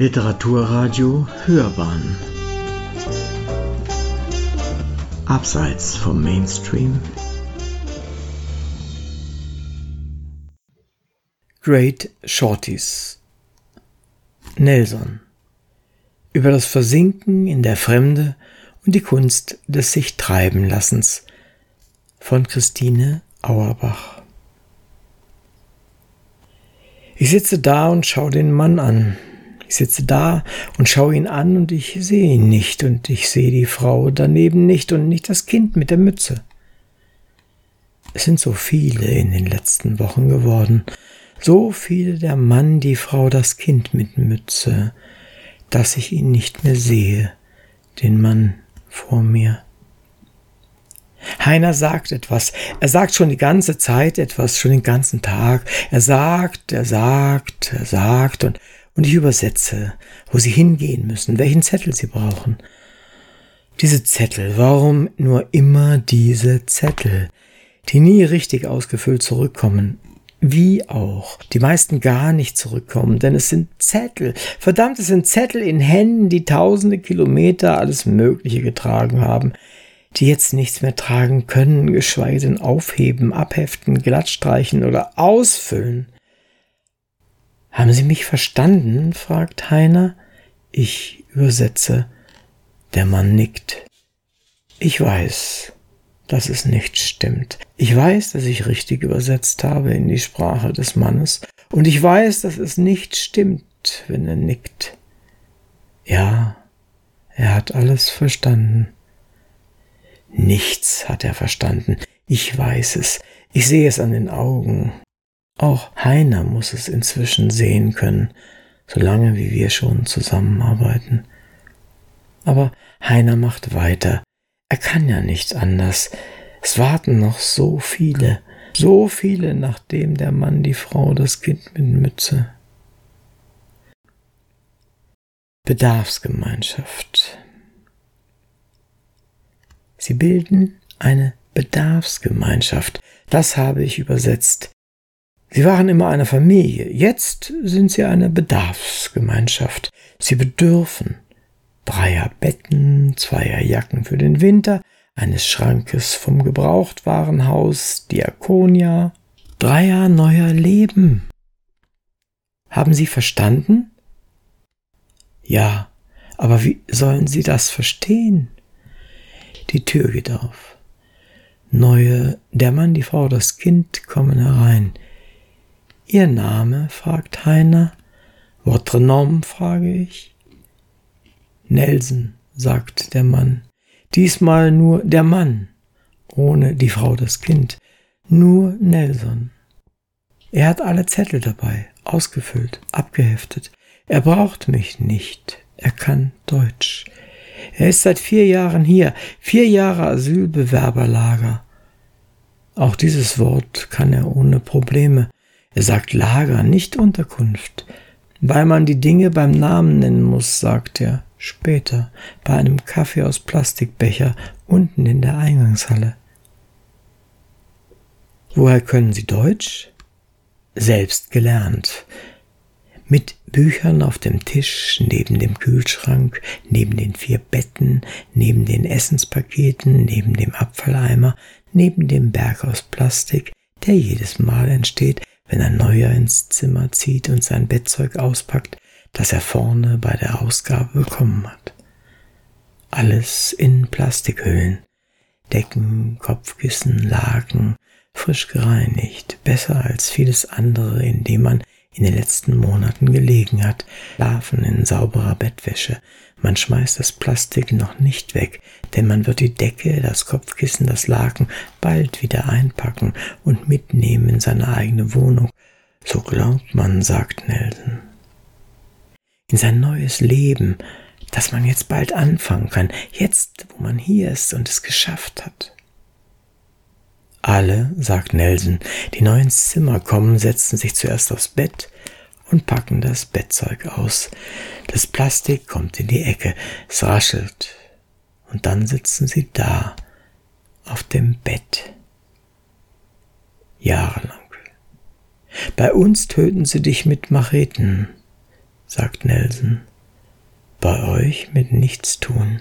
Literaturradio Hörbahn. Abseits vom Mainstream. Great Shorties. Nelson. Über das Versinken in der Fremde und die Kunst des sich treiben lassens von Christine Auerbach. Ich sitze da und schaue den Mann an, ich sitze da und schaue ihn an und ich sehe ihn nicht und ich sehe die Frau daneben nicht und nicht das Kind mit der Mütze. Es sind so viele in den letzten Wochen geworden, so viele der Mann, die Frau, das Kind mit Mütze, dass ich ihn nicht mehr sehe, den Mann vor mir. Heiner sagt etwas. Er sagt schon die ganze Zeit etwas, schon den ganzen Tag. Er sagt, er sagt, er sagt und und ich übersetze, wo sie hingehen müssen, welchen Zettel sie brauchen. Diese Zettel, warum nur immer diese Zettel, die nie richtig ausgefüllt zurückkommen, wie auch, die meisten gar nicht zurückkommen, denn es sind Zettel, verdammt, es sind Zettel in Händen, die tausende Kilometer alles Mögliche getragen haben, die jetzt nichts mehr tragen können, geschweige denn aufheben, abheften, glattstreichen oder ausfüllen. Haben Sie mich verstanden? fragt Heiner. Ich übersetze. Der Mann nickt. Ich weiß, dass es nicht stimmt. Ich weiß, dass ich richtig übersetzt habe in die Sprache des Mannes. Und ich weiß, dass es nicht stimmt, wenn er nickt. Ja, er hat alles verstanden. Nichts hat er verstanden. Ich weiß es. Ich sehe es an den Augen. Auch Heiner muss es inzwischen sehen können, solange wie wir schon zusammenarbeiten. Aber Heiner macht weiter. Er kann ja nichts anders. Es warten noch so viele, so viele, nachdem der Mann die Frau das Kind mit Mütze. Bedarfsgemeinschaft. Sie bilden eine Bedarfsgemeinschaft. Das habe ich übersetzt. Sie waren immer eine Familie, jetzt sind sie eine Bedarfsgemeinschaft. Sie bedürfen dreier Betten, zweier Jacken für den Winter, eines Schrankes vom Gebrauchtwarenhaus Diakonia, dreier neuer Leben. Haben Sie verstanden? Ja, aber wie sollen Sie das verstehen? Die Tür geht auf. Neue, der Mann, die Frau, das Kind kommen herein. Ihr Name? fragt Heiner. Votre nom? frage ich. Nelson, sagt der Mann. Diesmal nur der Mann, ohne die Frau das Kind. Nur Nelson. Er hat alle Zettel dabei, ausgefüllt, abgeheftet. Er braucht mich nicht. Er kann Deutsch. Er ist seit vier Jahren hier, vier Jahre Asylbewerberlager. Auch dieses Wort kann er ohne Probleme. Er sagt Lager, nicht Unterkunft. Weil man die Dinge beim Namen nennen muss, sagt er später bei einem Kaffee aus Plastikbecher unten in der Eingangshalle. Woher können Sie Deutsch? Selbst gelernt. Mit Büchern auf dem Tisch, neben dem Kühlschrank, neben den vier Betten, neben den Essenspaketen, neben dem Abfalleimer, neben dem Berg aus Plastik, der jedes Mal entsteht, wenn ein Neuer ins Zimmer zieht und sein Bettzeug auspackt, das er vorne bei der Ausgabe bekommen hat. Alles in Plastikhüllen. Decken, Kopfkissen, Laken, frisch gereinigt, besser als vieles andere, in dem man in den letzten Monaten gelegen hat, schlafen in sauberer Bettwäsche. Man schmeißt das Plastik noch nicht weg, denn man wird die Decke, das Kopfkissen, das Laken bald wieder einpacken und mitnehmen in seine eigene Wohnung. So glaubt man, sagt Nelson. In sein neues Leben, das man jetzt bald anfangen kann, jetzt, wo man hier ist und es geschafft hat. Alle, sagt Nelson, die neu ins Zimmer kommen, setzen sich zuerst aufs Bett und packen das Bettzeug aus. Das Plastik kommt in die Ecke, es raschelt, und dann sitzen sie da auf dem Bett. Jahrelang. Bei uns töten sie dich mit Macheten, sagt Nelson. Bei euch mit nichts tun.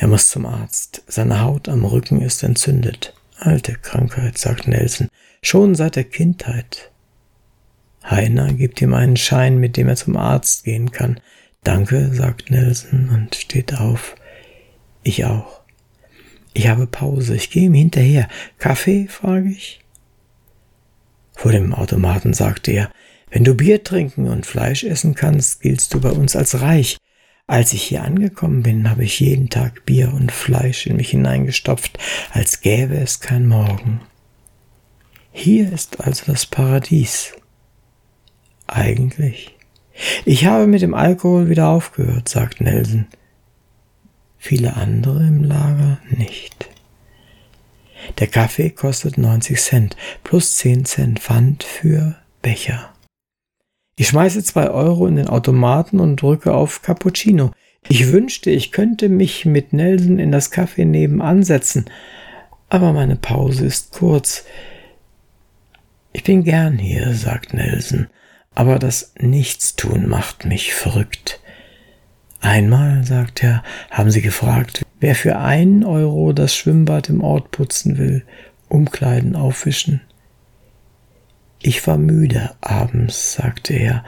Er muss zum Arzt. Seine Haut am Rücken ist entzündet. Alte Krankheit, sagt Nelson, schon seit der Kindheit. Heiner gibt ihm einen Schein, mit dem er zum Arzt gehen kann. Danke, sagt Nelson und steht auf. Ich auch. Ich habe Pause, ich gehe ihm hinterher. Kaffee? frage ich. Vor dem Automaten sagte er, wenn du Bier trinken und Fleisch essen kannst, giltst du bei uns als reich. Als ich hier angekommen bin, habe ich jeden Tag Bier und Fleisch in mich hineingestopft, als gäbe es kein Morgen. Hier ist also das Paradies. Eigentlich. Ich habe mit dem Alkohol wieder aufgehört, sagt Nelson. Viele andere im Lager nicht. Der Kaffee kostet 90 Cent plus 10 Cent Pfand für Becher. Ich schmeiße zwei Euro in den Automaten und drücke auf Cappuccino. Ich wünschte, ich könnte mich mit Nelson in das Café nebenan setzen, aber meine Pause ist kurz. Ich bin gern hier, sagt Nelson, aber das Nichtstun macht mich verrückt. Einmal, sagt er, haben sie gefragt, wer für einen Euro das Schwimmbad im Ort putzen will, Umkleiden aufwischen. Ich war müde abends, sagte er,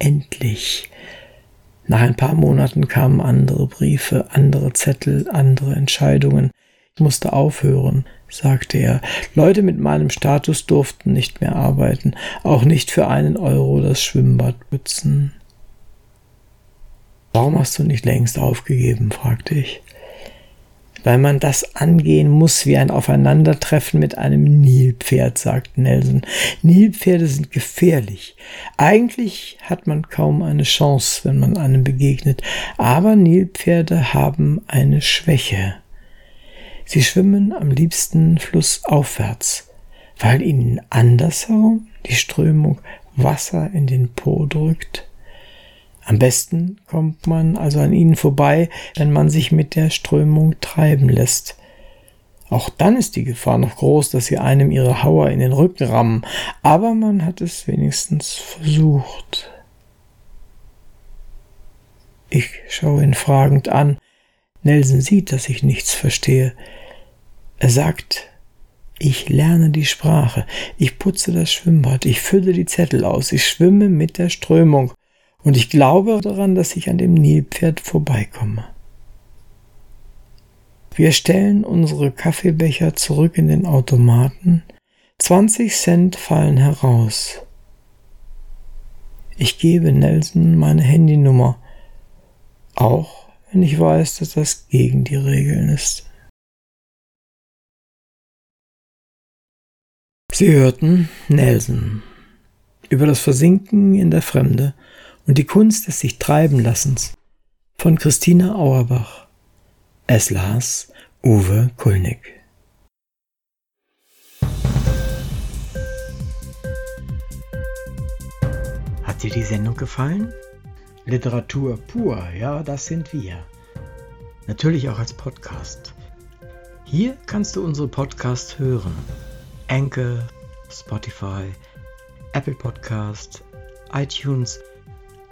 endlich. Nach ein paar Monaten kamen andere Briefe, andere Zettel, andere Entscheidungen. Ich musste aufhören, sagte er. Leute mit meinem Status durften nicht mehr arbeiten, auch nicht für einen Euro das Schwimmbad putzen. Warum hast du nicht längst aufgegeben? fragte ich weil man das angehen muss wie ein Aufeinandertreffen mit einem Nilpferd, sagt Nelson. Nilpferde sind gefährlich. Eigentlich hat man kaum eine Chance, wenn man einem begegnet, aber Nilpferde haben eine Schwäche. Sie schwimmen am liebsten flussaufwärts, weil ihnen andersherum die Strömung Wasser in den Po drückt. Am besten kommt man also an ihnen vorbei, wenn man sich mit der Strömung treiben lässt. Auch dann ist die Gefahr noch groß, dass sie einem ihre Hauer in den Rücken rammen, aber man hat es wenigstens versucht. Ich schaue ihn fragend an. Nelson sieht, dass ich nichts verstehe. Er sagt, ich lerne die Sprache, ich putze das Schwimmbad, ich fülle die Zettel aus, ich schwimme mit der Strömung. Und ich glaube daran, dass ich an dem Nilpferd vorbeikomme. Wir stellen unsere Kaffeebecher zurück in den Automaten. 20 Cent fallen heraus. Ich gebe Nelson meine Handynummer, auch wenn ich weiß, dass das gegen die Regeln ist. Sie hörten Nelson über das Versinken in der Fremde und die Kunst des sich treiben lassens von Christina Auerbach. Es las Uwe Kulnig. Hat dir die Sendung gefallen? Literatur pur, ja, das sind wir. Natürlich auch als Podcast. Hier kannst du unsere Podcasts hören. Anchor, Spotify, Apple Podcast, iTunes –